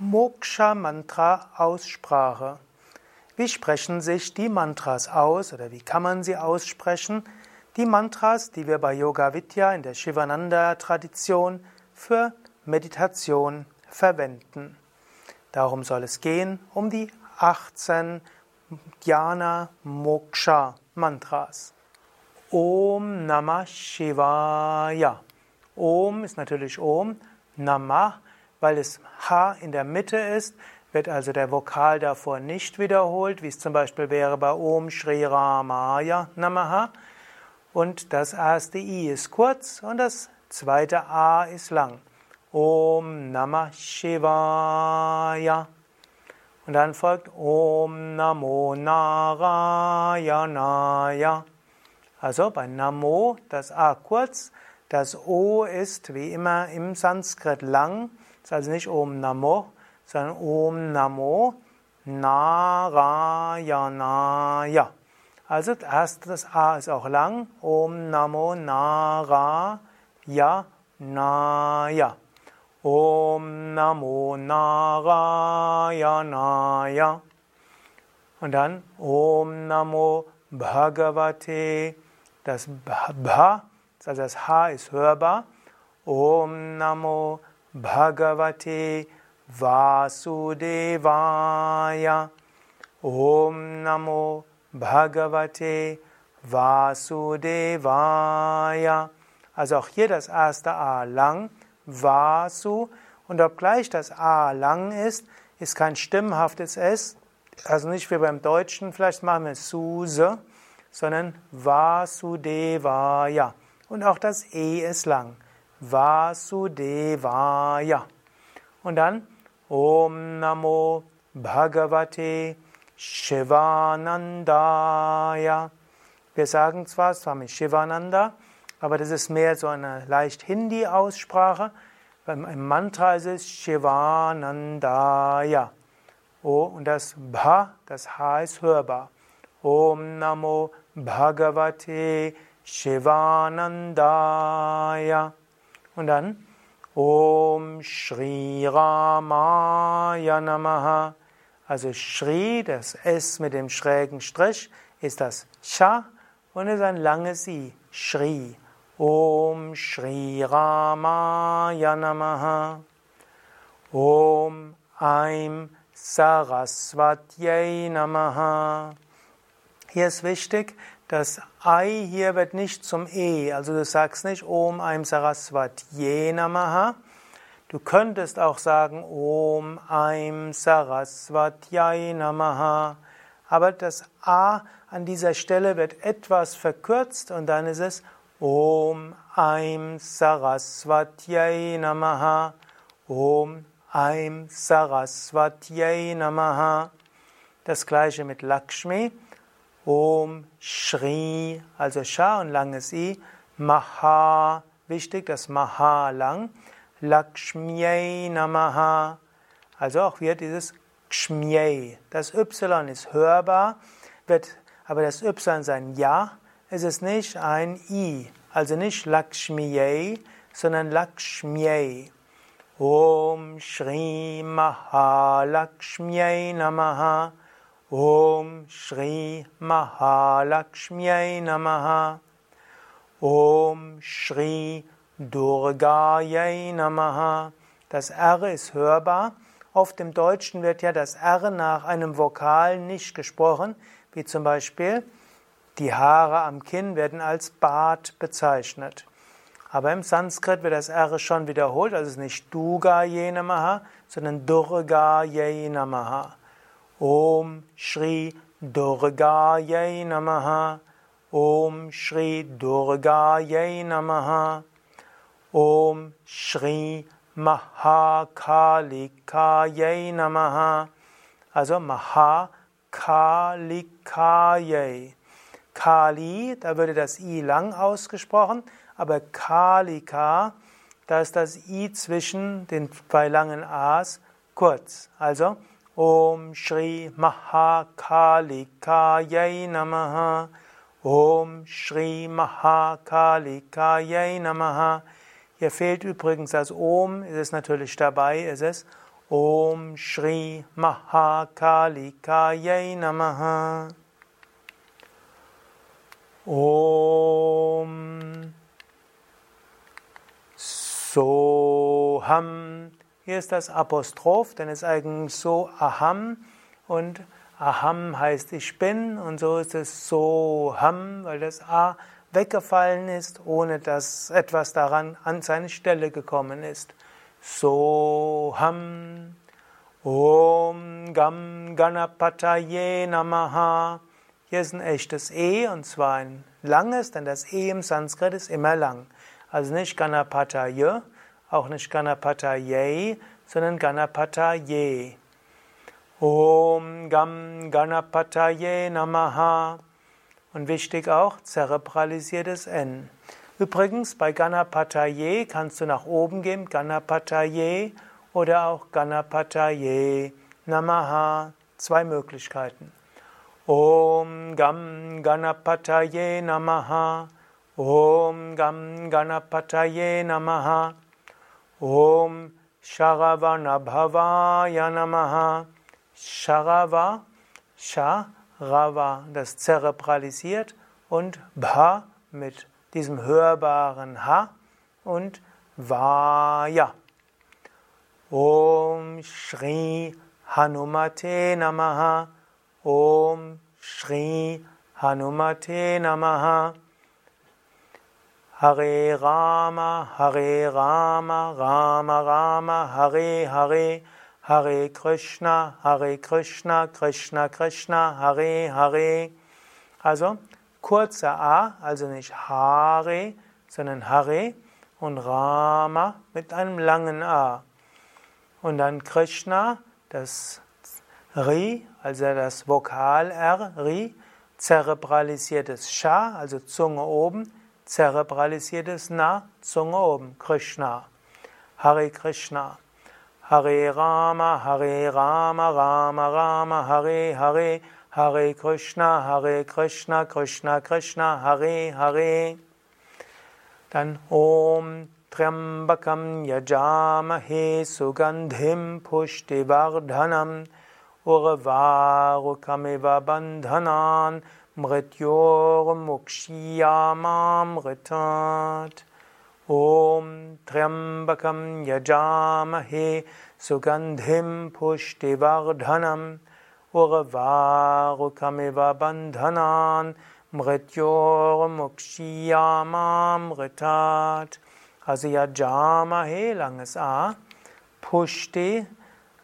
Moksha-Mantra-Aussprache. Wie sprechen sich die Mantras aus oder wie kann man sie aussprechen? Die Mantras, die wir bei Yoga Vidya in der Shivananda-Tradition für Meditation verwenden. Darum soll es gehen, um die 18 Jnana Moksha Mantras. Om Namah Shivaya. Om ist natürlich Om, Namah weil es H in der Mitte ist, wird also der Vokal davor nicht wiederholt, wie es zum Beispiel wäre bei Om Shri Ramaya Namaha. Und das erste I ist kurz und das zweite A ist lang. Om Namah Shivaya. Und dann folgt Om Namo Narayanaya. Also bei Namo das A kurz, das O ist wie immer im Sanskrit lang ist also nicht Om Namo, sondern Om Namo Narayanaya. Also erst das A ist auch lang. Om Namo Narayanaya. Om Namo Narayanaya. Und dann Om Namo Bhagavate. Das Bha, also das H ist hörbar. Om Namo Bhagavate Vasudevaya. Om Namo Bhagavate Vasudevaya. Also auch hier das erste A lang, Vasu. Und obgleich das A lang ist, ist kein stimmhaftes S, also nicht wie beim Deutschen, vielleicht machen wir Suse, sondern Vasudevaya. Und auch das E ist lang. Vasudevaya. Und dann Om Namo Bhagavate Shivanandaya. Wir sagen zwar Swami Shivananda, aber das ist mehr so eine leicht Hindi-Aussprache. Im Mantra ist es Shivanandaya. Oh, und das Bha, das H ist hörbar. Om Namo Bhagavate Shivanandaya. Und dann Om Shri Ramaya Namaha. Also Shri, das S mit dem schrägen Strich, ist das Cha und ist ein langes I. Shri. Om Shri Ramaya Namaha. Om Aim Saraswatyai Namaha. Hier ist wichtig, das Ei hier wird nicht zum E, also du sagst nicht Om Aim Saraswatye Namaha. Du könntest auch sagen Om Aim Saraswatyai Namaha. Aber das A an dieser Stelle wird etwas verkürzt und dann ist es Om Aim Saraswatyai Namaha. Om Aim Saraswatyai Namaha. Das gleiche mit Lakshmi. Om Shri, also Sha und langes I, Maha, wichtig, das Maha lang, Lakshmyai Namaha, also auch wieder dieses Kshmyai. Das Y ist hörbar, wird, aber das Y ist ein Ja, es ist nicht ein I, also nicht Lakshmyai, sondern Lakshmyai. Om Shri Maha Lakshmyai Namaha. Om Shri Mahalakshmi Namaha. Om Shri Durgayai Namaha. Das R ist hörbar. Auf dem Deutschen wird ja das R nach einem Vokal nicht gesprochen, wie zum Beispiel die Haare am Kinn werden als Bart bezeichnet. Aber im Sanskrit wird das R schon wiederholt, also es ist nicht Duga Namaha, sondern Durga Namaha. Om Shri Durgayai Namaha. Om Shri Durgayai Namaha. Om Shri Mahakalikayai Namaha. Also Mahakalikayai. Kali, da würde das I lang ausgesprochen, aber Kalika, da ist das I zwischen den zwei langen A's kurz. Also Om Shri Mahakalikayai Namaha. Om Shri Mahakalikayai Namaha. Hier fehlt übrigens das Om, ist es natürlich dabei, ist es Om Shri Mahakalikaye Namaha. Om Soham. Hier ist das Apostroph, denn es ist eigentlich so Aham und Aham heißt ich bin und so ist es Soham, weil das A weggefallen ist, ohne dass etwas daran an seine Stelle gekommen ist. Soham Om Gam Ganapataye Namaha. Hier ist ein echtes E und zwar ein langes, denn das E im Sanskrit ist immer lang. Also nicht Ganapataye, auch nicht Ganapataye, sondern Ganapataye. Om Gam Ganapataye Namaha. Und wichtig auch, zerebralisiertes N. Übrigens, bei Ganapataye kannst du nach oben gehen, Ganapataye oder auch Ganapataye Namaha. Zwei Möglichkeiten. Om Gam Ganapataye Namaha. Om Gam Ganapataye Namaha. Om Sharavanabhavaya Namaha. Sharava, Sharava, das zerebralisiert und Bha mit diesem hörbaren H und Vaya. Om Shri Hanumate Namaha. Om Shri Hanumate Namaha. Hare Rama, Hare Rama, Rama Rama, Hare Hare, Hare Krishna, Hare Krishna, Krishna Krishna, Hare Hare. Also kurzer A, also nicht Hare, sondern Hare und Rama mit einem langen A. Und dann Krishna, das Ri, also das Vokal R, Ri, zerebralisiertes Sha, also Zunge oben, zerebralisiertes Na, Zunge oben, Krishna. Hare Krishna. Hare Rama, Hare Rama, Rama Rama, Hare Hare, Hare Krishna, Hare Krishna, Krishna Krishna, Hare Hare. Dann Om Triambakam Yajamahe Sugandhim Pushtivardhanam Urvarukamiva Bandhanan Mrityor Mukshiyamamritat Om Triambakam Yajamahe Sugandhim Pushtivardhanam Urvarukamiva Bandhanan Mrityor Mukshiyamamritat also Yajamahe, langes A, Pushti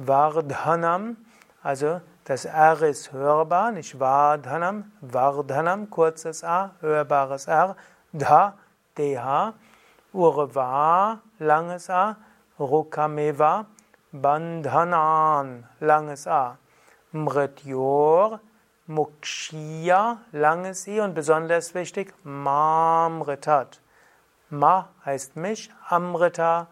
Vardhanam, also das R ist hörbar, nicht Vardhanam, Vardhanam, kurzes A, hörbares R, Dha, DH, Urva, langes A, Rukameva, Bandhanan, langes A, Mrityor, Mukshiya, langes I und besonders wichtig, Mamritat. Ma heißt mich, Amrita,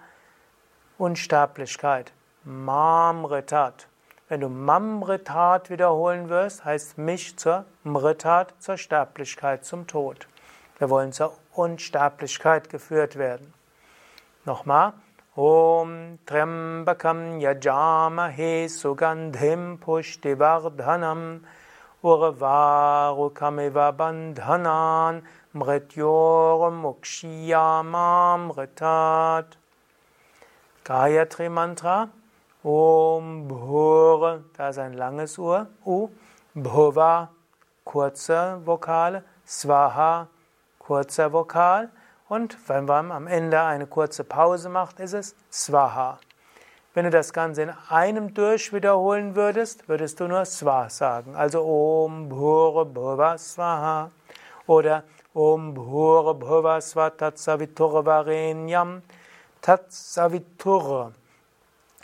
Unsterblichkeit. Mamritat. Wenn du Mamritat wiederholen wirst, heißt mich zur Mritat, zur Sterblichkeit, zum Tod. Wir wollen zur Unsterblichkeit geführt werden. Nochmal. Om Trembakam Yajamahe Sugandhim Pushtivardhanam Urvarukamiva Bandhanan Mrityor Mukshiyamamritat. Gayatri Mantra. Om Bhur, da ist ein langes U. U. Bhuva, kurze Vokale. Swaha, kurzer Vokal. Und wenn man am Ende eine kurze Pause macht, ist es Swaha. Wenn du das Ganze in einem durch wiederholen würdest, würdest du nur Swa sagen. Also Om Bhur Bhuva Swaha. Oder Om Bhur Bhuva Sva Tatsavitur Varenyam. Tatsavitur.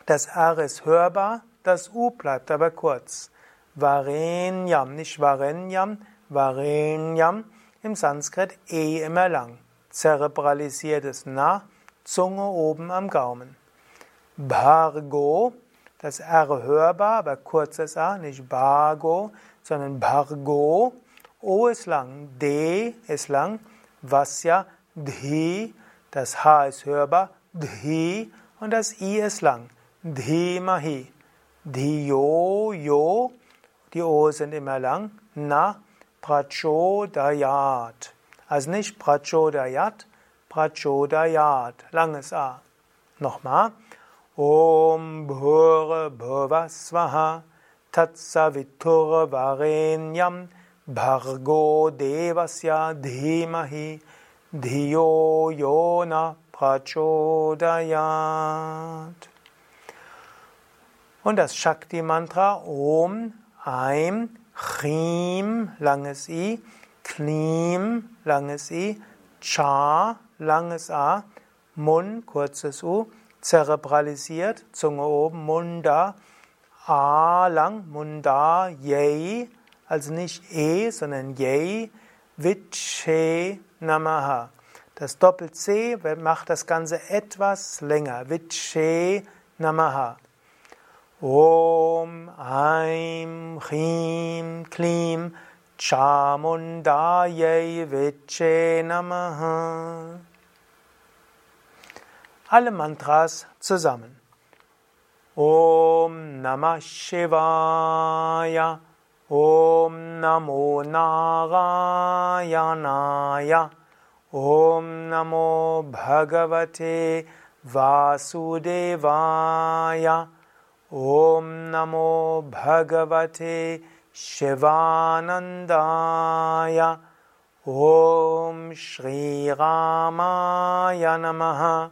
Das R ist hörbar, das U bleibt aber kurz. Varenyam, nicht Varenyam, Varenyam. Im Sanskrit E immer lang. Zerebralisiertes Na, Zunge oben am Gaumen. Bhargo, das R hörbar, aber kurzes A, nicht Bhargo, sondern Bhargo. O ist lang, D ist lang, Vasya, Dhi, das H ist hörbar, Dhi und das I ist lang. Dhimahi. Dhiyo, Yo, die O sind immer lang, Na, Prachodayat. Also nicht Prachodayat, Prachodayat, langes A. Nochmal. Om Bhur Bhuvasvaha Tatsavitur Varenyam Bhargo Devasya Dhimahi Dhiyo Yona Prachodayat. Und das Shakti-Mantra Om, Aim, Chim, langes I, Klim, langes I, Cha, langes A, Mun, kurzes U, zerebralisiert, Zunge oben, Munda, A lang, Munda, Yei, also nicht E, sondern Yei, Viche Namaha. Das Doppel-C macht das Ganze etwas länger. Viche Namaha. Om Aim Chim Klim Chamundaye Viche Namaha. Alle Mantras zusammen. Om Namah Shivaya. Om Namo Narayanaya. Om Namo Bhagavate Vasudevaya. ॐ नमो भगवते शिवानन्दाय। ॐ श्रीरामाय नमः।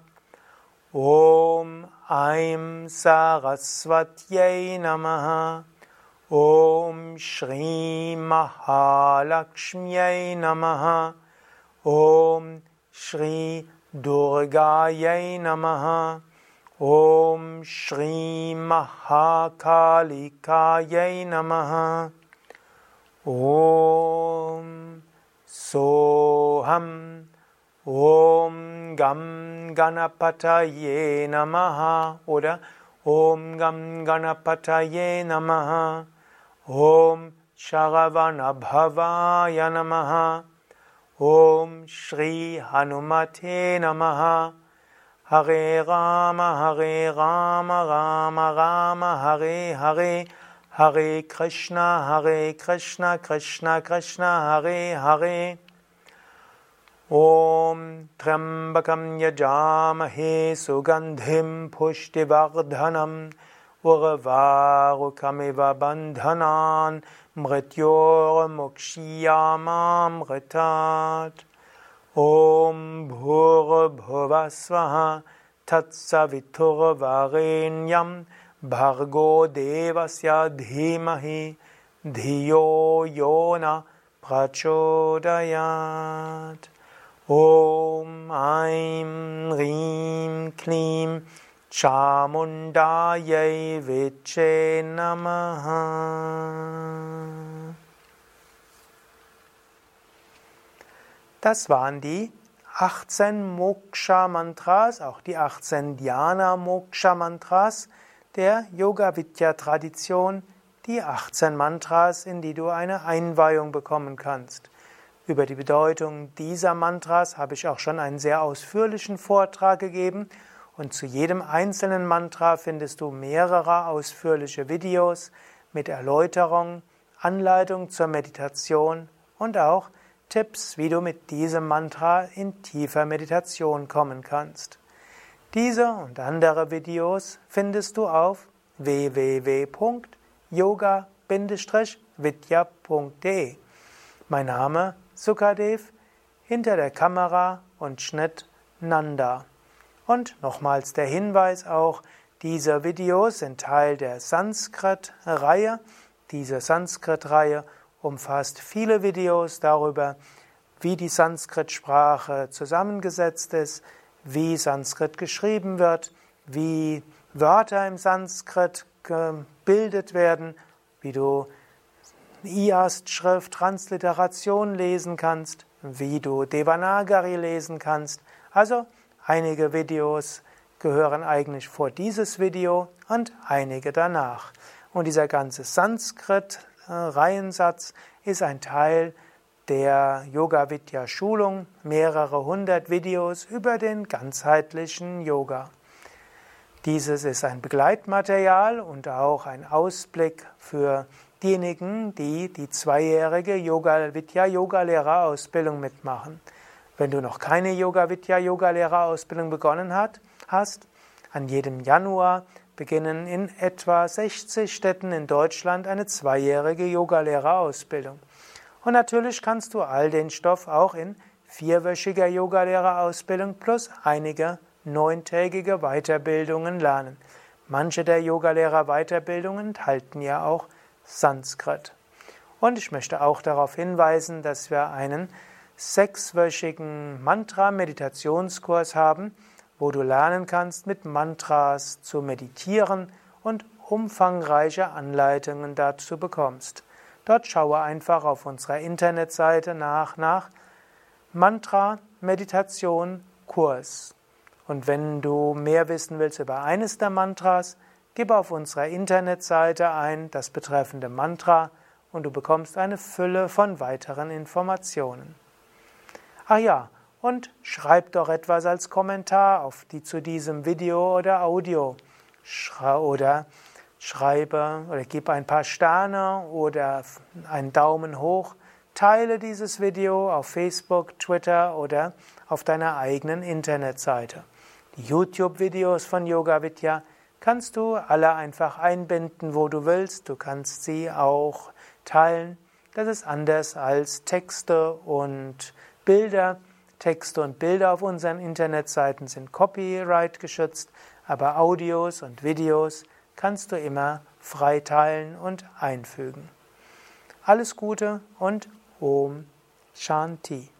ॐ ऐं सरस्वत्यै नमः। ॐ श्रीमहालक्ष्म्यै नमः। ॐ श्रीदुर्गायै नमः। Om Shri Mahakalikaye Namaha. Om Soham. Om Gam Ganapataye Namaha. Oder Om Gam Ganapataye Namaha. Om Sharavana Bhavaya Namaha. Om Shri Hanumate Namaha हरे राम हरे राम राम राम हरे हरे हरे कृष्ण हरे कृष्ण कृष्ण कृष्ण हरे हरे ॐ त्र्यम्बकं यजामहे सुगन्धिं पुष्टिवर्धनम् उर्वारुकमिव बन्धनान् मृत्योगमुक्षीया मां कृतात् Mukshiyamam Ritat. Om Bhur Bhuvasvaha Tatsavitur Varenyam Bhargo Devasya Dhimahi Dhiyo Yona Prachodayat Om Aim Rim Klim Chamundaye Viche Namaha Das waren die 18 Moksha-Mantras, auch die 18 Dhyana-Moksha-Mantras der Yoga-Vidya-Tradition, die 18 Mantras, in die du eine Einweihung bekommen kannst. Über die Bedeutung dieser Mantras habe ich auch schon einen sehr ausführlichen Vortrag gegeben und zu jedem einzelnen Mantra findest du mehrere ausführliche Videos mit Erläuterung, Anleitung zur Meditation und auch Tipps, wie du mit diesem Mantra in tiefer Meditation kommen kannst. Diese und andere Videos findest du auf www.yoga-vidya.de. Mein Name Sukadev, hinter der Kamera und Schnitt Nanda. Und nochmals der Hinweis auch, diese Videos sind Teil der Sanskrit-Reihe. Diese Sanskrit-Reihe umfasst viele Videos darüber, wie die Sanskrit-Sprache zusammengesetzt ist, wie Sanskrit geschrieben wird, wie Wörter im Sanskrit gebildet werden, wie du IAST-Schrift, Transliteration lesen kannst, wie du Devanagari lesen kannst. Also einige Videos gehören eigentlich vor dieses Video und einige danach. Und dieser ganze Sanskrit Reihensatz ist ein Teil der Yoga Vidya Schulung, mehrere hundert Videos über den ganzheitlichen Yoga. Dieses ist ein Begleitmaterial und auch ein Ausblick für diejenigen, die die zweijährige Yoga Vidya Yogalehrerausbildung mitmachen. Wenn du noch keine Yoga Vidya Yogalehrerausbildung begonnen hat, hast, an jedem Januar beginnen in etwa 60 Städten in Deutschland eine zweijährige Yogalehrerausbildung. Und natürlich kannst du all den Stoff auch in vierwöchiger Yogalehrerausbildung plus einige neuntägige Weiterbildungen lernen. Manche der Yogalehrer-Weiterbildungen enthalten ja auch Sanskrit. Und ich möchte auch darauf hinweisen, dass wir einen sechswöchigen Mantra-Meditationskurs haben, wo du lernen kannst, mit Mantras zu meditieren und umfangreiche Anleitungen dazu bekommst. Dort schaue einfach auf unserer Internetseite nach nach Mantra Meditation Kurs. Und wenn du mehr wissen willst über eines der Mantras, gib auf unserer Internetseite ein das betreffende Mantra und du bekommst eine Fülle von weiteren Informationen. Ach ja, und schreib doch etwas als Kommentar auf die zu diesem Video oder Audio. oder schreibe oder gib ein paar Sterne oder einen Daumen hoch. Teile dieses Video auf Facebook, Twitter oder auf deiner eigenen Internetseite. Die YouTube-Videos von Yoga Vidya kannst du alle einfach einbinden, wo du willst. Du kannst sie auch teilen. Das ist anders als Texte und Bilder. Texte und Bilder auf unseren Internetseiten sind copyright geschützt, aber Audios und Videos kannst du immer frei teilen und einfügen. Alles Gute und Om Shanti.